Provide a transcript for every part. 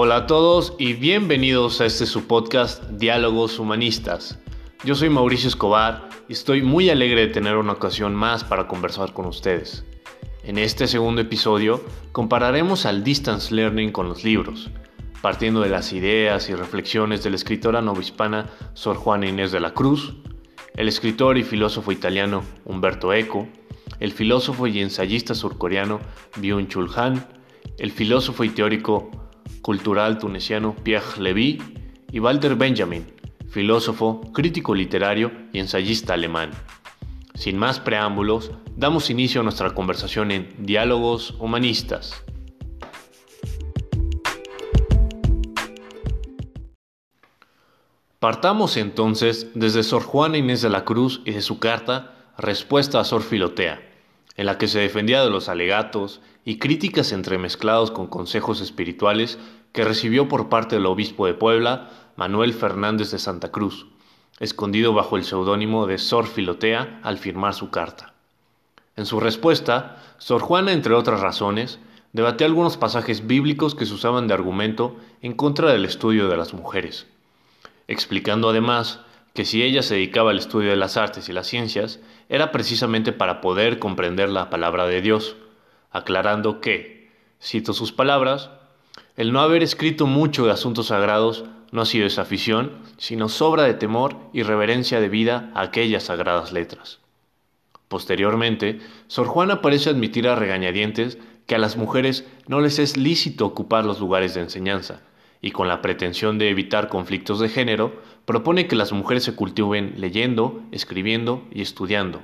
Hola a todos y bienvenidos a este su podcast Diálogos Humanistas. Yo soy Mauricio Escobar y estoy muy alegre de tener una ocasión más para conversar con ustedes. En este segundo episodio compararemos al distance learning con los libros, partiendo de las ideas y reflexiones de la escritora novohispana Sor Juana Inés de la Cruz, el escritor y filósofo italiano Umberto Eco, el filósofo y ensayista surcoreano Byung-Chul Han, el filósofo y teórico cultural tuneciano Pierre Levy y Walter Benjamin, filósofo, crítico literario y ensayista alemán. Sin más preámbulos, damos inicio a nuestra conversación en Diálogos Humanistas. Partamos entonces desde Sor Juana Inés de la Cruz y de su carta Respuesta a Sor Filotea, en la que se defendía de los alegatos y críticas entremezclados con consejos espirituales que recibió por parte del obispo de Puebla, Manuel Fernández de Santa Cruz, escondido bajo el seudónimo de Sor Filotea al firmar su carta. En su respuesta, Sor Juana, entre otras razones, debatió algunos pasajes bíblicos que se usaban de argumento en contra del estudio de las mujeres explicando además que si ella se dedicaba al estudio de las artes y las ciencias, era precisamente para poder comprender la palabra de Dios, aclarando que, cito sus palabras, el no haber escrito mucho de asuntos sagrados no ha sido esa afición, sino sobra de temor y reverencia debida a aquellas sagradas letras. Posteriormente, Sor Juana parece admitir a regañadientes que a las mujeres no les es lícito ocupar los lugares de enseñanza, y con la pretensión de evitar conflictos de género, propone que las mujeres se cultiven leyendo, escribiendo y estudiando,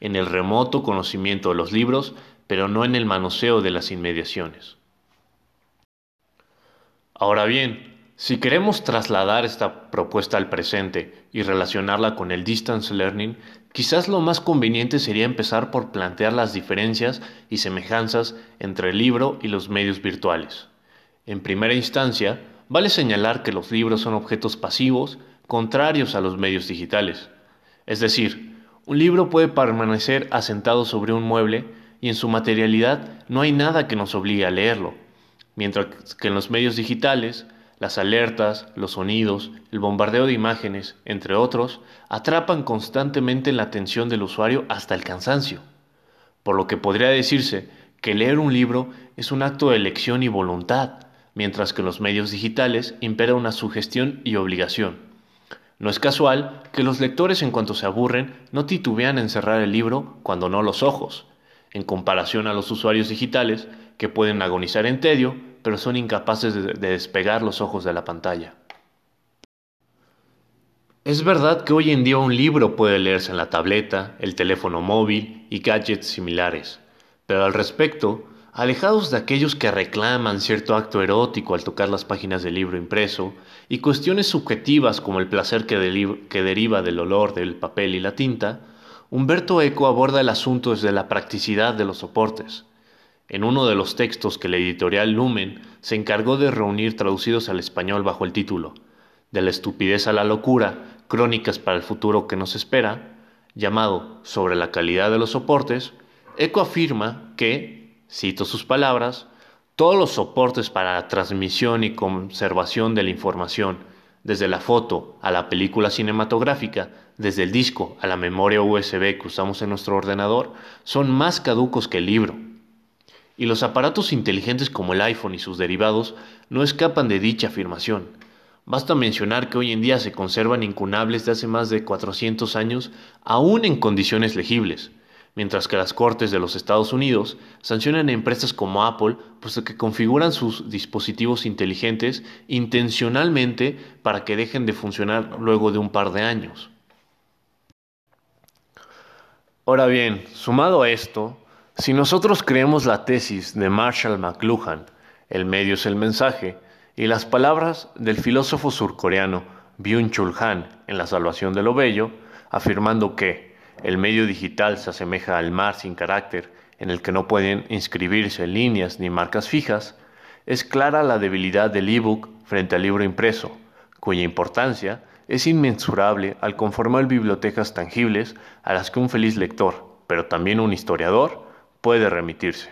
en el remoto conocimiento de los libros, pero no en el manoseo de las inmediaciones. Ahora bien, si queremos trasladar esta propuesta al presente y relacionarla con el distance learning, quizás lo más conveniente sería empezar por plantear las diferencias y semejanzas entre el libro y los medios virtuales. En primera instancia, Vale señalar que los libros son objetos pasivos contrarios a los medios digitales. Es decir, un libro puede permanecer asentado sobre un mueble y en su materialidad no hay nada que nos obligue a leerlo, mientras que en los medios digitales, las alertas, los sonidos, el bombardeo de imágenes, entre otros, atrapan constantemente la atención del usuario hasta el cansancio. Por lo que podría decirse que leer un libro es un acto de elección y voluntad, mientras que en los medios digitales impera una sugestión y obligación. No es casual que los lectores en cuanto se aburren no titubean en cerrar el libro cuando no los ojos, en comparación a los usuarios digitales que pueden agonizar en tedio, pero son incapaces de, despegar los ojos de la pantalla. Es verdad que hoy en día un libro puede leerse en la tableta, el teléfono móvil y gadgets similares, pero al respecto alejados de aquellos que reclaman cierto acto erótico al tocar las páginas del libro impreso, y cuestiones subjetivas como el placer que, deriva del olor del papel y la tinta, Humberto Eco aborda el asunto desde la practicidad de los soportes. En uno de los textos que la editorial Lumen se encargó de reunir traducidos al español bajo el título De la estupidez a la locura, crónicas para el futuro que nos espera, llamado Sobre la calidad de los soportes, Eco afirma que, cito sus palabras, todos los soportes para la transmisión y conservación de la información, desde la foto a la película cinematográfica, desde el disco a la memoria USB que usamos en nuestro ordenador, son más caducos que el libro. Y los aparatos inteligentes como el iPhone y sus derivados no escapan de dicha afirmación. Basta mencionar que hoy en día se conservan incunables de hace más de 400 años, aún en condiciones legibles mientras que las Cortes de los Estados Unidos sancionan a empresas como Apple puesto que configuran sus dispositivos inteligentes intencionalmente para que dejen de funcionar luego de un par de años. Ahora bien, sumado a esto, si nosotros creemos la tesis de Marshall McLuhan, el medio es el mensaje, y las palabras del filósofo surcoreano Byung-Chul Han en La salvación de lo bello, afirmando que el medio digital se asemeja al mar sin carácter, en el que no pueden inscribirse líneas ni marcas fijas, es clara la debilidad del ebook frente al libro impreso, cuya importancia es inmensurable al conformar bibliotecas tangibles a las que un feliz lector, pero también un historiador, puede remitirse.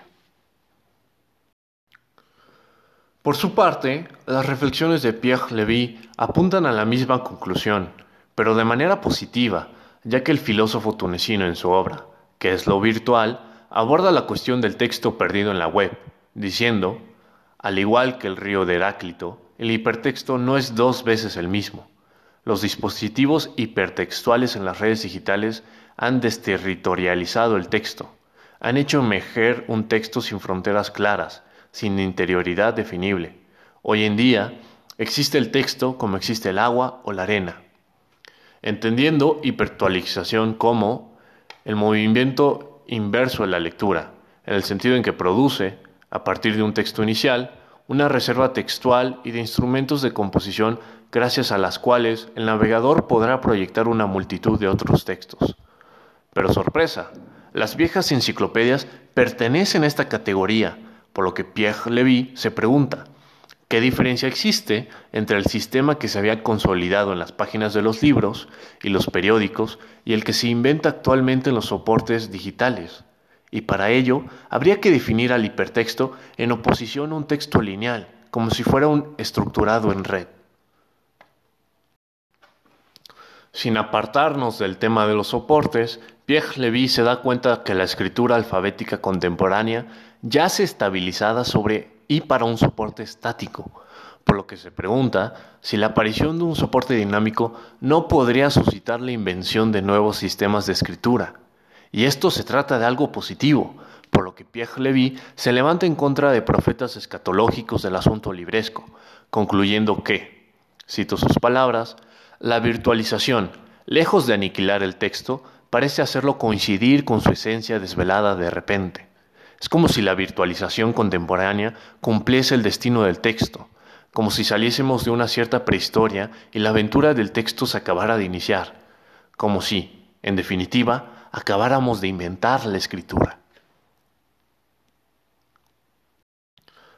Por su parte, las reflexiones de Pierre Levy apuntan a la misma conclusión, pero de manera positiva, ya que el filósofo tunecino en su obra, que es lo virtual, aborda la cuestión del texto perdido en la web, diciendo, al igual que el río de Heráclito, el hipertexto no es dos veces el mismo. Los dispositivos hipertextuales en las redes digitales han desterritorializado el texto, han hecho emerger un texto sin fronteras claras, sin interioridad definible. Hoy en día existe el texto como existe el agua o la arena. Entendiendo hipertualización como el movimiento inverso de la lectura, en el sentido en que produce, a partir de un texto inicial, una reserva textual y de instrumentos de composición gracias a las cuales el navegador podrá proyectar una multitud de otros textos. Pero sorpresa, las viejas enciclopedias pertenecen a esta categoría, por lo que Pierre Levy se pregunta, ¿qué diferencia existe entre el sistema que se había consolidado en las páginas de los libros y los periódicos y el que se inventa actualmente en los soportes digitales? Y para ello habría que definir al hipertexto en oposición a un texto lineal, como si fuera un estructurado en red. Sin apartarnos del tema de los soportes, Pierre Levy se da cuenta que la escritura alfabética contemporánea yace estabilizada sobre y para un soporte estático, por lo que se pregunta si la aparición de un soporte dinámico no podría suscitar la invención de nuevos sistemas de escritura. Y esto se trata de algo positivo, por lo que Pierre Levy se levanta en contra de profetas escatológicos del asunto libresco, concluyendo que, cito sus palabras, la virtualización, lejos de aniquilar el texto, parece hacerlo coincidir con su esencia desvelada de repente. Es como si la virtualización contemporánea cumpliese el destino del texto, como si saliésemos de una cierta prehistoria y la aventura del texto se acabara de iniciar, como si, en definitiva, acabáramos de inventar la escritura.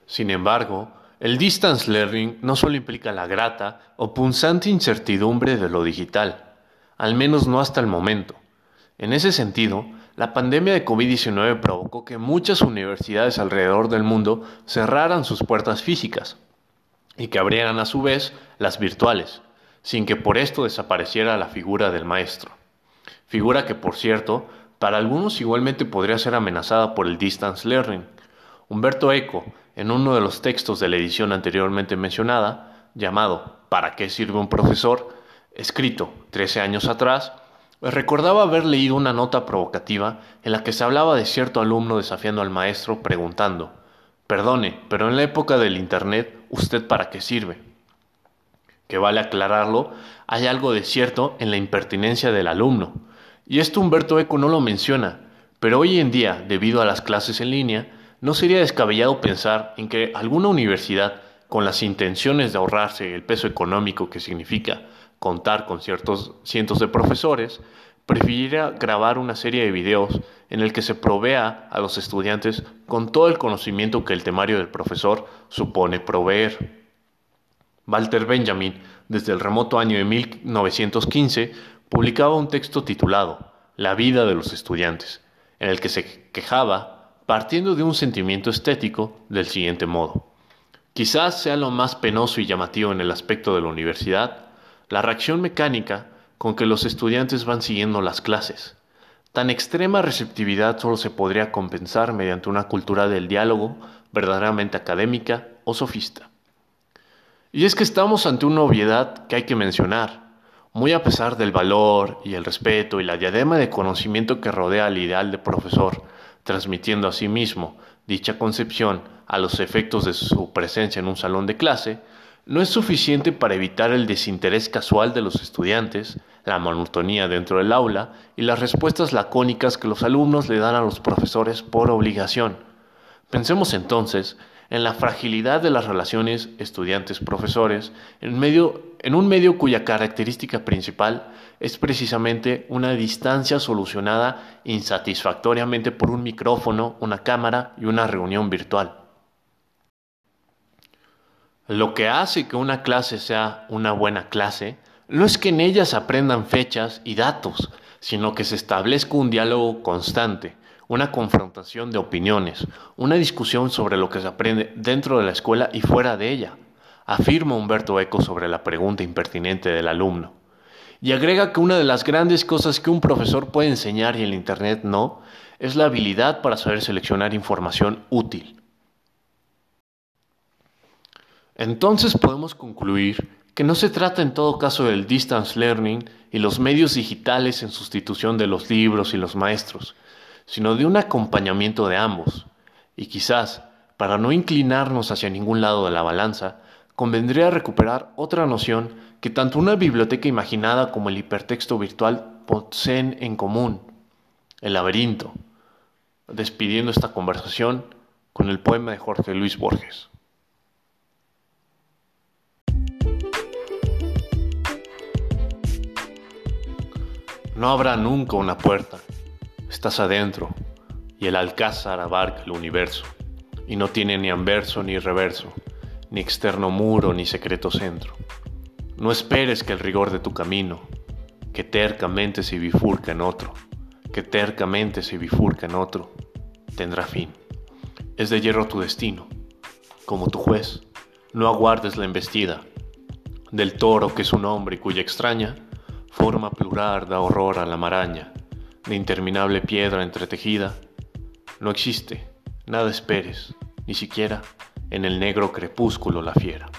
Sin embargo, el distance learning no solo implica la grata o punzante incertidumbre de lo digital, al menos no hasta el momento. En ese sentido, la pandemia de COVID-19 provocó que muchas universidades alrededor del mundo cerraran sus puertas físicas y que abrieran a su vez las virtuales, sin que por esto desapareciera la figura del maestro. Figura que, por cierto, para algunos igualmente podría ser amenazada por el distance learning. Humberto Eco, en uno de los textos de la edición anteriormente mencionada, llamado ¿Para qué sirve un profesor?, escrito 13 años atrás, recordaba haber leído una nota provocativa en la que se hablaba de cierto alumno desafiando al maestro preguntando, Perdone, pero en la época del Internet, ¿usted para qué sirve? Que vale aclararlo, hay algo de cierto en la impertinencia del alumno. Y esto Humberto Eco no lo menciona, pero hoy en día, debido a las clases en línea, no sería descabellado pensar en que alguna universidad, con las intenciones de ahorrarse el peso económico que significa contar con ciertos cientos de profesores, prefiriera grabar una serie de videos en el que se provea a los estudiantes con todo el conocimiento que el temario del profesor supone proveer. Walter Benjamin, desde el remoto año de 1915, publicaba un texto titulado La vida de los estudiantes, en el que se quejaba partiendo de un sentimiento estético del siguiente modo. Quizás sea lo más penoso y llamativo en el aspecto de la universidad, la reacción mecánica con que los estudiantes van siguiendo las clases. Tan extrema receptividad solo se podría compensar mediante una cultura del diálogo verdaderamente académica o sofista. Y es que estamos ante una obviedad que hay que mencionar, muy a pesar del valor y el respeto y la diadema de conocimiento que rodea al ideal de profesor, transmitiendo a sí mismo dicha concepción a los efectos de su presencia en un salón de clase, no es suficiente para evitar el desinterés casual de los estudiantes, la monotonía dentro del aula y las respuestas lacónicas que los alumnos le dan a los profesores por obligación. Pensemos entonces en la fragilidad de las relaciones estudiantes-profesores en, un medio cuya característica principal es precisamente una distancia solucionada insatisfactoriamente por un micrófono, una cámara y una reunión virtual. Lo que hace que una clase sea una buena clase no es que en ella se aprendan fechas y datos, sino que se establezca un diálogo constante, una confrontación de opiniones, una discusión sobre lo que se aprende dentro de la escuela y fuera de ella, afirma Humberto Eco sobre la pregunta impertinente del alumno. Y agrega que una de las grandes cosas que un profesor puede enseñar y el Internet no, es la habilidad para saber seleccionar información útil. Entonces podemos concluir que no se trata en todo caso del distance learning y los medios digitales en sustitución de los libros y los maestros, sino de un acompañamiento de ambos. Y quizás, para no inclinarnos hacia ningún lado de la balanza, convendría recuperar otra noción que tanto una biblioteca imaginada como el hipertexto virtual poseen en común, el laberinto, despidiendo esta conversación con el poema de Jorge Luis Borges. No habrá nunca una puerta. Estás adentro y el alcázar abarca el universo y no tiene ni anverso ni reverso, ni externo muro ni secreto centro. No esperes que el rigor de tu camino, que tercamente se bifurca en otro, que tercamente se bifurca en otro, tendrá fin. Es de hierro tu destino. Como tu juez, no aguardes la embestida del toro que es un hombre y cuya extraña forma plural da horror a la maraña, de interminable piedra entretejida. No existe, nada esperes, ni siquiera en el negro crepúsculo la fiera.